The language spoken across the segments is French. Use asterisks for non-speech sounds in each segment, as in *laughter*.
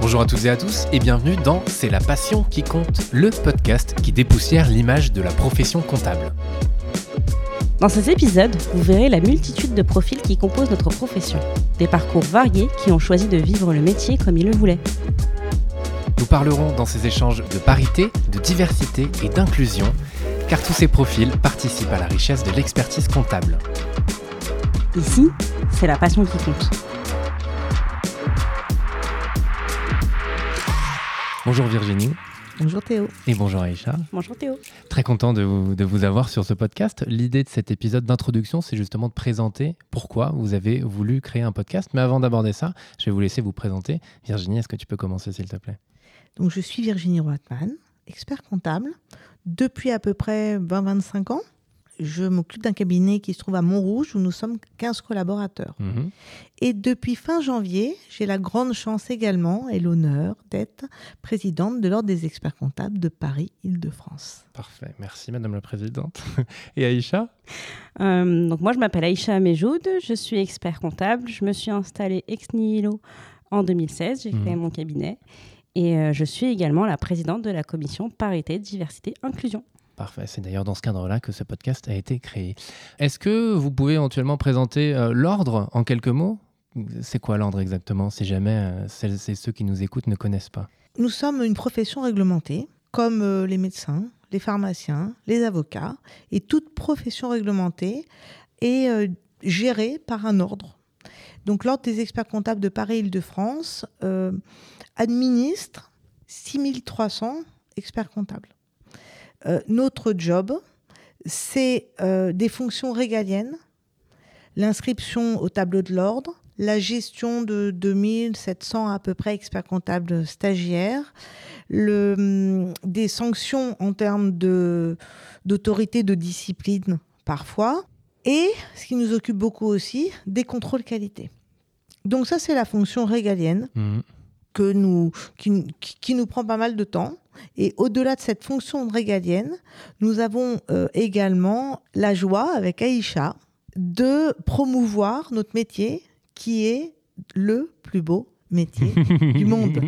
Bonjour à toutes et à tous et bienvenue dans C'est la passion qui compte, le podcast qui dépoussière l'image de la profession comptable. Dans ces épisodes, vous verrez la multitude de profils qui composent notre profession. Des parcours variés qui ont choisi de vivre le métier comme ils le voulaient. Nous parlerons dans ces échanges de parité, de diversité et d'inclusion, car tous ces profils participent à la richesse de l'expertise comptable. Ici, c'est la passion qui compte. Bonjour Virginie. Bonjour Théo. Et bonjour Aïcha. Bonjour Théo. Très content de vous, de vous avoir sur ce podcast. L'idée de cet épisode d'introduction, c'est justement de présenter pourquoi vous avez voulu créer un podcast. Mais avant d'aborder ça, je vais vous laisser vous présenter. Virginie, est-ce que tu peux commencer s'il te plaît? Donc, je suis Virginie Roitman, expert comptable depuis à peu près 20-25 ans je m'occupe d'un cabinet qui se trouve à Montrouge où nous sommes 15 collaborateurs. Mhm. Et depuis fin janvier, j'ai la grande chance également et l'honneur d'être présidente de l'Ordre des experts comptables de Paris-Île-de-France. Parfait, merci Madame la Présidente. *laughs* Et Aïcha? Euh, Donc moi je m'appelle Aïcha Amejoud, je suis expert comptable, je me suis installée ex nihilo en 2016, j'ai créé Mhm. mon cabinet et euh, je suis également la présidente de la commission parité, diversité, inclusion. Parfait, c'est d'ailleurs dans ce cadre-là que ce podcast a été créé. Est-ce que vous pouvez éventuellement présenter euh, l'ordre en quelques mots? C'est quoi l'ordre exactement, si jamais euh, celles et ceux qui nous écoutent ne connaissent pas? Nous sommes une profession réglementée, comme euh, les médecins, les pharmaciens, les avocats, et toute profession réglementée est euh, gérée par un ordre. Donc l'Ordre des experts comptables de Paris-Île-de-France euh, administre 6300 experts comptables. Euh, notre job, c'est euh, des fonctions régaliennes, l'inscription au tableau de l'ordre, la gestion de 2700 à peu près experts comptables stagiaires, des sanctions en termes d'autorité de discipline parfois, et ce qui nous occupe beaucoup aussi, des contrôles qualité. Donc ça, c'est la fonction régalienne Mhm. que nous, qui, qui- qui nous prend pas mal de temps. Et au-delà de cette fonction régalienne, nous avons euh, également la joie, avec Aïcha, de promouvoir notre métier, qui est le plus beau métier *laughs* du monde.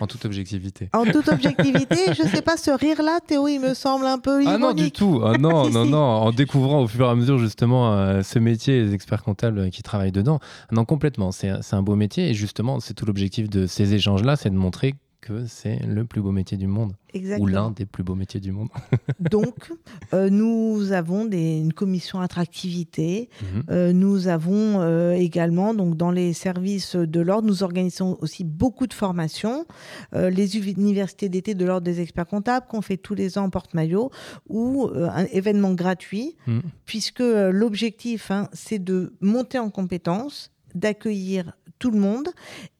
en toute objectivité. En toute objectivité, je ne sais pas, ce rire-là, Théo, il me semble un peu Ah non, du ironique. tout. Ah non, *laughs* Si, non, si. non. En découvrant au fur et à mesure justement euh, ce métier et les experts comptables qui travaillent dedans. Non, complètement. C'est c'est un beau métier et justement, c'est tout l'objectif de ces échanges-là, c'est de montrer que c'est le plus beau métier du monde ou Exactement. l'un des plus beaux métiers du monde. *laughs* Donc, euh, nous avons des, une commission attractivité. Mhm. Euh, nous avons euh, également, donc, dans les services de l'ordre, nous organisons aussi beaucoup de formations. Les universités d'été de l'ordre des experts comptables qu'on fait tous les ans en porte-maillot ou un événement gratuit, Mhm. puisque l'objectif, hein, c'est de monter en compétences, d'accueillir tout le monde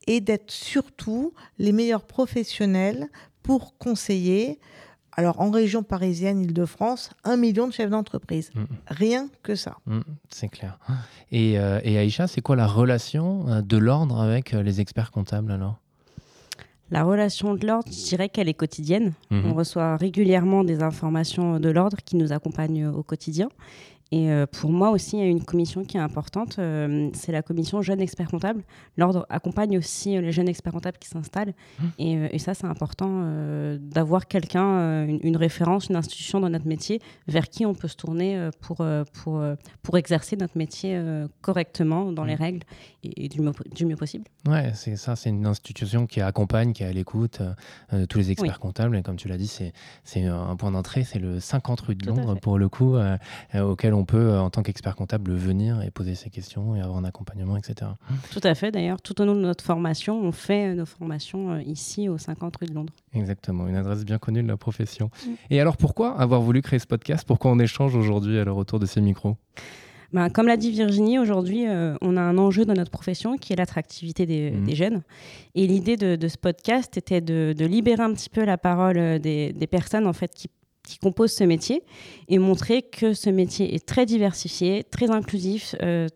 et d'être surtout les meilleurs professionnels pour conseiller. Alors, en région parisienne, Île-de-France, un million de chefs d'entreprise. Mhm. Rien que ça. Mm, c'est clair. Et, euh, et Aïcha, c'est quoi la relation euh, de l'ordre avec euh, les experts comptables alors? La relation de l'ordre, je dirais qu'elle est quotidienne. Mhm. On reçoit régulièrement des informations de l'ordre qui nous accompagnent au quotidien. Et euh, pour moi aussi, il y a une commission qui est importante, euh, c'est la commission jeunes experts comptables. L'ordre accompagne aussi euh, les jeunes experts comptables qui s'installent. Et, euh, et ça, c'est important d'avoir quelqu'un, une, une référence, une institution dans notre métier vers qui on peut se tourner pour, pour, pour exercer notre métier correctement, dans les règles et, et du, mieux, du mieux possible. Ouais, c'est ça, c'est une institution qui accompagne, qui est à l'écoute de tous les experts comptables. Et comme tu l'as dit, c'est un point d'entrée, c'est le 50 rue de Londres pour le coup, euh, auquel on peut, euh, en tant qu'expert comptable, venir et poser ses questions et avoir un accompagnement, etc. Tout à fait. D'ailleurs, tout au long de notre formation, on fait euh, nos formations euh, ici au 50 rue de Londres. Exactement, une adresse bien connue de la profession. Mm. Et alors pourquoi avoir voulu créer ce podcast? Pourquoi on échange aujourd'hui alors autour de ces micros? Ben, comme l'a dit Virginie, aujourd'hui, euh, on a un enjeu dans notre profession qui est l'attractivité des, des jeunes. Et l'idée de, de ce podcast était de, de libérer un petit peu la parole des, des personnes en fait qui, qui composent ce métier et montrer que ce métier est très diversifié, très inclusif, euh,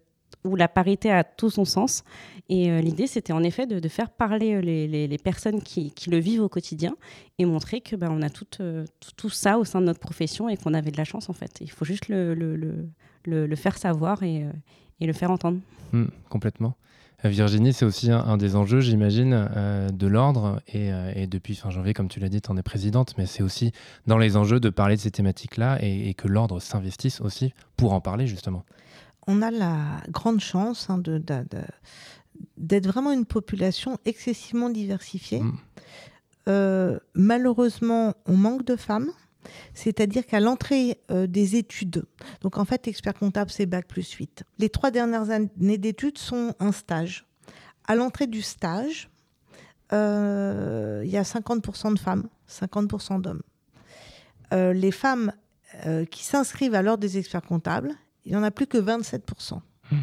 où la parité a tout son sens. Et euh, l'idée, c'était en effet de, faire parler les, personnes qui, le vivent au quotidien et montrer que ben, on a tout, ça au sein de notre profession et qu'on avait de la chance en fait. Il faut juste le, faire savoir et, et, le faire entendre. Mmh, complètement. Virginie, c'est aussi un, des enjeux, j'imagine, euh, de l'ordre. Euh, et, depuis fin janvier, comme tu l'as dit, tu en es présidente, mais c'est aussi dans les enjeux de parler de ces thématiques-là et, que l'ordre s'investisse aussi pour en parler, justement. On a la grande chance hein, d'être vraiment une population excessivement diversifiée. Mm. Euh, malheureusement, on manque de femmes. C'est-à-dire qu'à l'entrée euh, des études, donc en fait, expert comptable, c'est bac plus 8. Les trois dernières années d'études sont un stage. À l'entrée du stage, euh, il y a 50% de femmes, 50% d'hommes. Euh, les femmes qui s'inscrivent à l'ordre des experts comptables, il n'y en a plus que 27%. Mmh.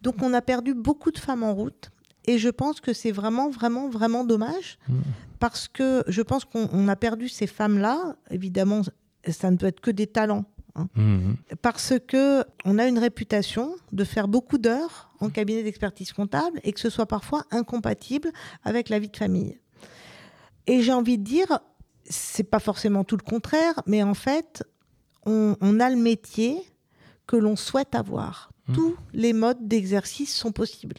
Donc on a perdu beaucoup de femmes en route. Et je pense que c'est vraiment, vraiment, vraiment dommage mmh. parce que je pense qu'on a perdu ces femmes-là. Évidemment, ça ne peut être que des talents. Hein. Mmh. Parce que on a une réputation de faire beaucoup d'heures en cabinet d'expertise comptable et que ce soit parfois incompatible avec la vie de famille. Et j'ai envie de dire, c'est pas forcément tout le contraire, mais en fait, on, on a le métier que l'on souhaite avoir. Mmh. Tous les modes d'exercice sont possibles.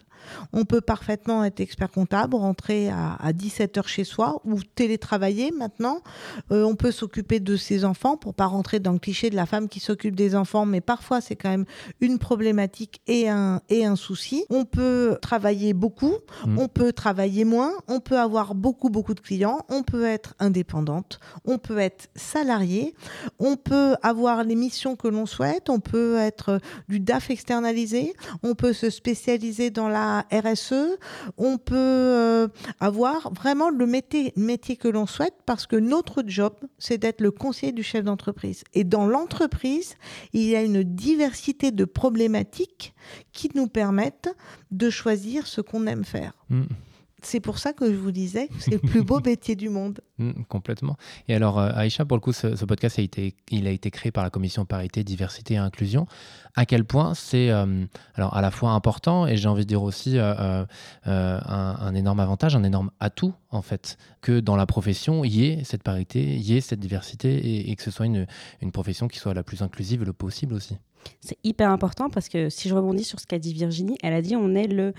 On peut parfaitement être expert comptable, rentrer à, 17 heures chez soi ou télétravailler maintenant. Euh, on peut s'occuper de ses enfants pour pas rentrer dans le cliché de la femme qui s'occupe des enfants, mais parfois c'est quand même une problématique et un, et un souci. On peut travailler beaucoup, mmh. on peut travailler moins, on peut avoir beaucoup, beaucoup de clients, on peut être indépendante, on peut être salarié, on peut avoir les missions que l'on souhaite, on peut être du DAF externalisé, on peut se spécialiser dans la RSE, on peut euh, avoir vraiment le métier, métier que l'on souhaite parce que notre job, c'est d'être le conseiller du chef d'entreprise. Et dans l'entreprise, il y a une diversité de problématiques qui nous permettent de choisir ce qu'on aime faire. Mm. C'est pour ça que je vous disais que c'est le plus beau *laughs* métier du monde. Mm, complètement. Et alors, euh, Aïcha, pour le coup, ce, podcast a été, il a été créé par la commission parité, diversité et inclusion. À quel point c'est euh, alors à la fois important et j'ai envie de dire aussi euh, un, énorme avantage, un énorme atout en fait, que dans la profession il y ait cette parité, il y ait cette diversité et, et que ce soit une, une profession qui soit la plus inclusive le possible aussi. C'est hyper important parce que si je rebondis sur ce qu'a dit Virginie, elle a dit on est le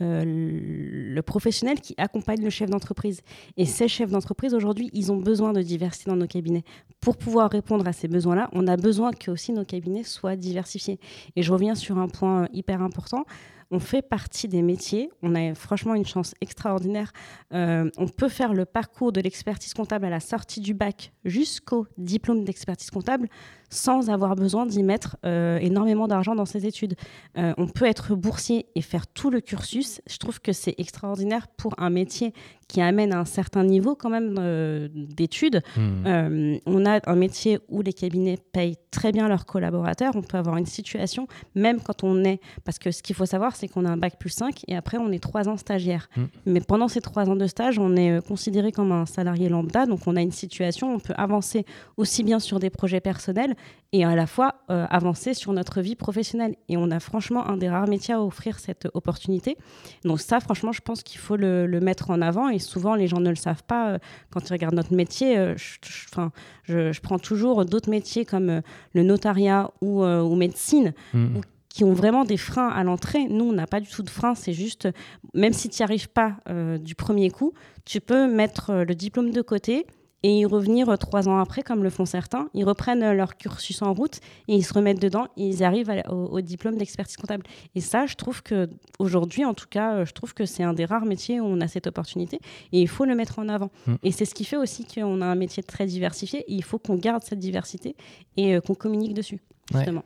euh, le professionnel qui accompagne le chef d'entreprise. Et ces chefs d'entreprise, aujourd'hui, ils ont besoin de diversité dans nos cabinets. Pour pouvoir répondre à ces besoins-là, on a besoin que aussi nos cabinets soient diversifiés. Et je reviens sur un point hyper important on fait partie des métiers. On a franchement une chance extraordinaire. Euh, on peut faire le parcours de l'expertise comptable à la sortie du bac jusqu'au diplôme d'expertise comptable sans avoir besoin d'y mettre euh, énormément d'argent dans ses études. Euh, on peut être boursier et faire tout le cursus. Je trouve que c'est extraordinaire pour un métier qui amène un certain niveau quand même d'études. Mmh. on a un métier où les cabinets payent très bien leurs collaborateurs. On peut avoir une situation, même quand on est... Parce que ce qu'il faut savoir, c'est qu'on a un bac plus 5 et après, on est trois ans stagiaire. Mm. Mais pendant ces trois ans de stage, on est euh, considéré comme un salarié lambda. Donc, on a une situation, on peut avancer aussi bien sur des projets personnels et à la fois euh, avancer sur notre vie professionnelle. Et on a franchement un des rares métiers à offrir cette opportunité. Donc, ça, franchement, je pense qu'il faut le, mettre en avant. Et souvent, les gens ne le savent pas. Euh, quand ils regardent notre métier, je, je, je, prends toujours d'autres métiers comme le notariat ou, ou médecine, mm qui ont vraiment des freins à l'entrée. Nous, on n'a pas du tout de freins, c'est juste, même si tu n'y arrives pas euh, du premier coup, tu peux mettre euh, le diplôme de côté et y revenir euh, trois ans après, comme le font certains. Ils reprennent leur cursus en route et ils se remettent dedans et ils arrivent au, diplôme d'expertise comptable. Et ça, je trouve que aujourd'hui, en tout cas, je trouve que c'est un des rares métiers où on a cette opportunité et il faut le mettre en avant. Mm. Et c'est ce qui fait aussi qu'on a un métier très diversifié et il faut qu'on garde cette diversité et qu'on communique dessus, justement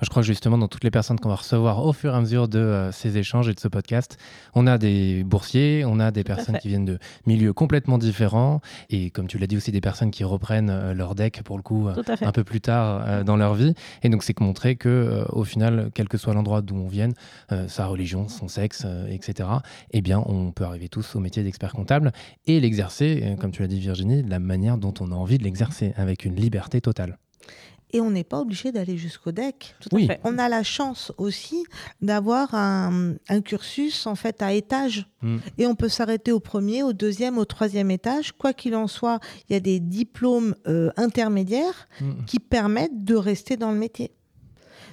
je crois que justement, dans toutes les personnes qu'on va recevoir au fur et à mesure de euh, ces échanges et de ce podcast, on a des boursiers, on a des personnes qui viennent de milieux complètement différents et, comme tu l'as dit aussi, des personnes qui reprennent euh, leur deck pour le coup euh, un peu plus tard dans leur vie. Et donc, c'est montrer que, au final, quel que soit l'endroit d'où on vienne, sa religion, son sexe, etc., eh bien, on peut arriver tous au métier d'expert comptable et l'exercer, comme tu l'as dit, Virginie, de la manière dont on a envie de l'exercer, avec une liberté totale. Et on n'est pas obligé d'aller jusqu'au deck. Tout à Oui. fait. On a la chance aussi d'avoir un, un cursus en fait à étage Mm. et on peut s'arrêter au premier, au deuxième, au troisième étage. Quoi qu'il en soit, il y a des diplômes euh, intermédiaires Mm. qui permettent de rester dans le métier.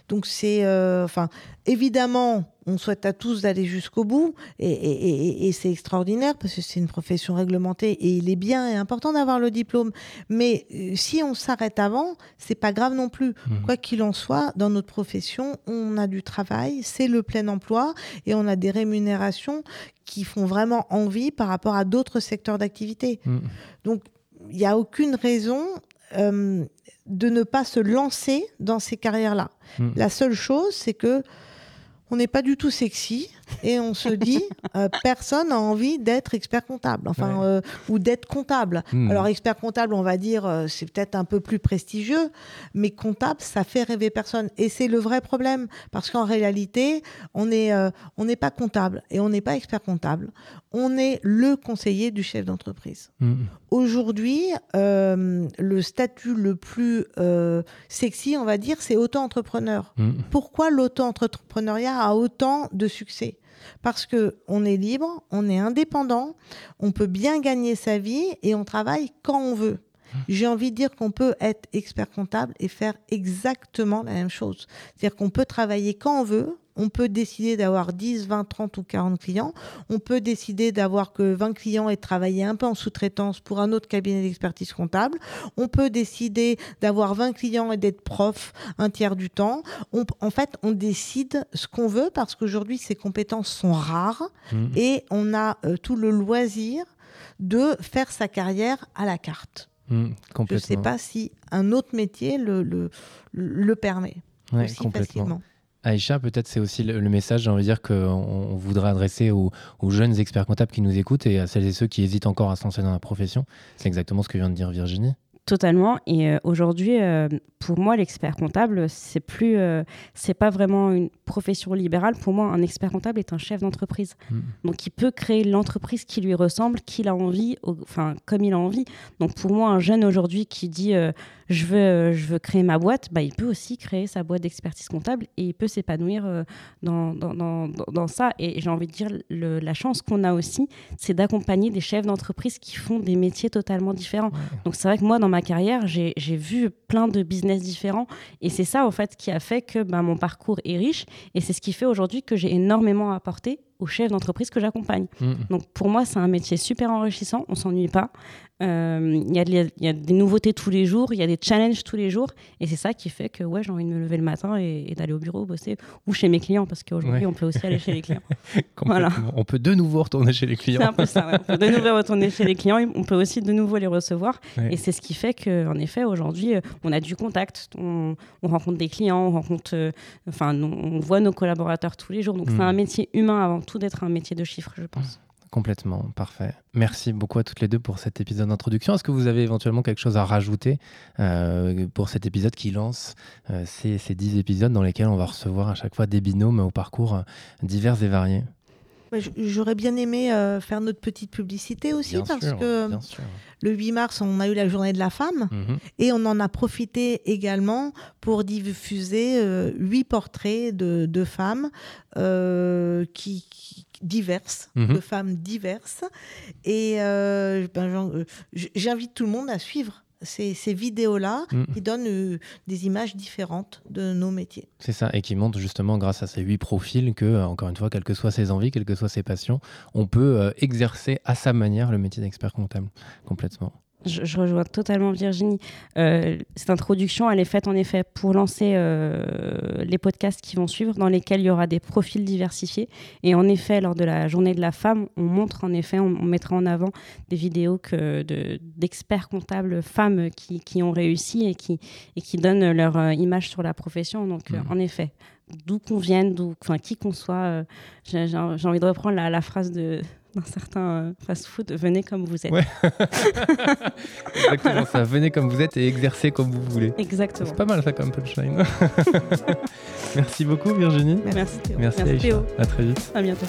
Donc c'est, euh, enfin, évidemment, on souhaite à tous d'aller jusqu'au bout et, et- et- et c'est extraordinaire parce que c'est une profession réglementée et il est bien et important d'avoir le diplôme. Mais euh, si on s'arrête avant, c'est pas grave non plus. Mhm. Quoi qu'il en soit, dans notre profession, on a du travail, c'est le plein emploi et on a des rémunérations qui font vraiment envie par rapport à d'autres secteurs d'activité. Mm. Donc, il n'y a aucune raison euh, de ne pas se lancer dans ces carrières-là. Mm. La seule chose, c'est que on n'est pas du tout sexy et on se dit *laughs* euh, personne n'a envie d'être expert comptable, enfin Ouais. euh, ou d'être comptable. Mm. Alors expert comptable, on va dire euh, c'est peut-être un peu plus prestigieux, mais comptable, ça fait rêver personne et c'est le vrai problème parce qu'en réalité, on est on n'est pas comptable et on n'est pas expert comptable, on est le conseiller du chef d'entreprise. Mm. Aujourd'hui, le statut le plus sexy, on va dire, c'est auto-entrepreneur. Mm. Pourquoi l'auto-entrepreneuriat a autant de succès? Parce que on est libre, on est indépendant, on peut bien gagner sa vie et on travaille quand on veut. J'ai envie de dire qu'on peut être expert comptable et faire exactement la même chose. C'est-à-dire qu'on peut travailler quand on veut, on peut décider d'avoir 10, 20, 30 ou 40 clients, on peut décider d'avoir que 20 clients et travailler un peu en sous-traitance pour un autre cabinet d'expertise comptable, on peut décider d'avoir 20 clients et d'être prof un tiers du temps. On- en fait, on décide ce qu'on veut parce qu'aujourd'hui, ces compétences sont rares Mm. et on a euh, tout le loisir de faire sa carrière à la carte. Mm. Je ne sais pas si un autre métier le, le, le permet Ouais, aussi complètement. facilement. Aïcha, peut-être c'est aussi le, message, j'ai envie de dire, qu'on on voudrait adresser aux, aux jeunes experts comptables qui nous écoutent et à celles et ceux qui hésitent encore à se lancer dans la profession. C'est exactement ce que vient de dire Virginie. Totalement. Et euh, aujourd'hui, euh, pour moi, l'expert comptable, c'est plus, euh, c'est pas vraiment une profession libérale. Pour moi, un expert comptable est un chef d'entreprise. Mm. Donc, il peut créer l'entreprise qui lui ressemble, qu'il a envie, enfin, comme il a envie. Donc, pour moi, un jeune aujourd'hui qui dit euh, je veux, je veux créer ma boîte, bah, il peut aussi créer sa boîte d'expertise comptable et il peut s'épanouir euh, dans, dans, dans, ça. Et j'ai envie de dire, le- la chance qu'on a aussi, c'est d'accompagner des chefs d'entreprise qui font des métiers totalement différents. Donc c'est vrai que moi, dans ma carrière, j'ai vu plein de business différents. Et c'est ça, en fait, qui a fait que ben, mon parcours est riche. Et c'est ce qui fait aujourd'hui que j'ai énormément apporté aux chefs d'entreprise que j'accompagne. Mm. Donc pour moi, c'est un métier super enrichissant. On s'ennuie pas. Euh, Il y, a de- il y a des nouveautés tous les jours. Il y a des challenges tous les jours. Et c'est ça qui fait que ouais, j'ai envie de me lever le matin et, et d'aller au bureau bosser ou chez mes clients. Parce qu'aujourd'hui, Ouais. on peut aussi aller chez les clients. *laughs* Complètement. On peut de nouveau retourner chez les C'est clients. un peu ça. ouais. On peut de nouveau retourner chez les clients. On peut aussi de nouveau les recevoir. Ouais. Et c'est ce qui fait qu'en effet, aujourd'hui, euh, on a du contact, on, on rencontre des clients, on rencontre, euh, enfin, on on voit nos collaborateurs tous les jours. Donc, c'est un métier humain avant tout d'être un métier de chiffres, je pense. Complètement, parfait. Merci beaucoup à toutes les deux pour cet épisode d'introduction. Est-ce que vous avez éventuellement quelque chose à rajouter euh, pour cet épisode qui lance euh, ces, ces 10 épisodes dans lesquels on va recevoir à chaque fois des binômes au parcours divers et variés? J'aurais bien aimé euh, faire notre petite publicité aussi Bien parce sûr, que sûr. le 8 mars, on a eu la journée de la femme Mhm. et on en a profité également pour diffuser euh, huit portraits de, de femmes euh, qui, qui- diverses, Mhm. de femmes diverses. Et euh, ben, euh, j'invite tout le monde à suivre ces, ces vidéos-là Mhm. qui donnent euh, des images différentes de nos métiers. C'est ça, et qui montre justement grâce à ces huit profils que, euh, encore une fois, quelles que soient ses envies, quelles que soient ses passions, on peut euh, exercer à sa manière le métier d'expert comptable. Complètement. Je, je rejoins totalement Virginie. Euh, cette introduction, elle est faite en effet pour lancer euh, les podcasts qui vont suivre, dans lesquels il y aura des profils diversifiés. Et en effet, lors de la journée de la femme, on montre en effet, on, on mettra en avant des vidéos que de- d'experts comptables femmes qui, qui ont réussi et qui, et qui donnent leur euh, image sur la profession. Donc, Mhm. en effet, d'où qu'on vienne, d'où, qui qu'on soit, j'ai envie de reprendre la, la phrase de d'un certain euh, fast-food, venez comme vous êtes. Ouais. *laughs* Exactement ça. Venez comme vous êtes et exercez comme vous voulez. Exactement. C'est pas mal ça comme punchline. *laughs* Merci beaucoup Virginie. Merci Théo. Merci, Merci. Théo. À très vite. À bientôt.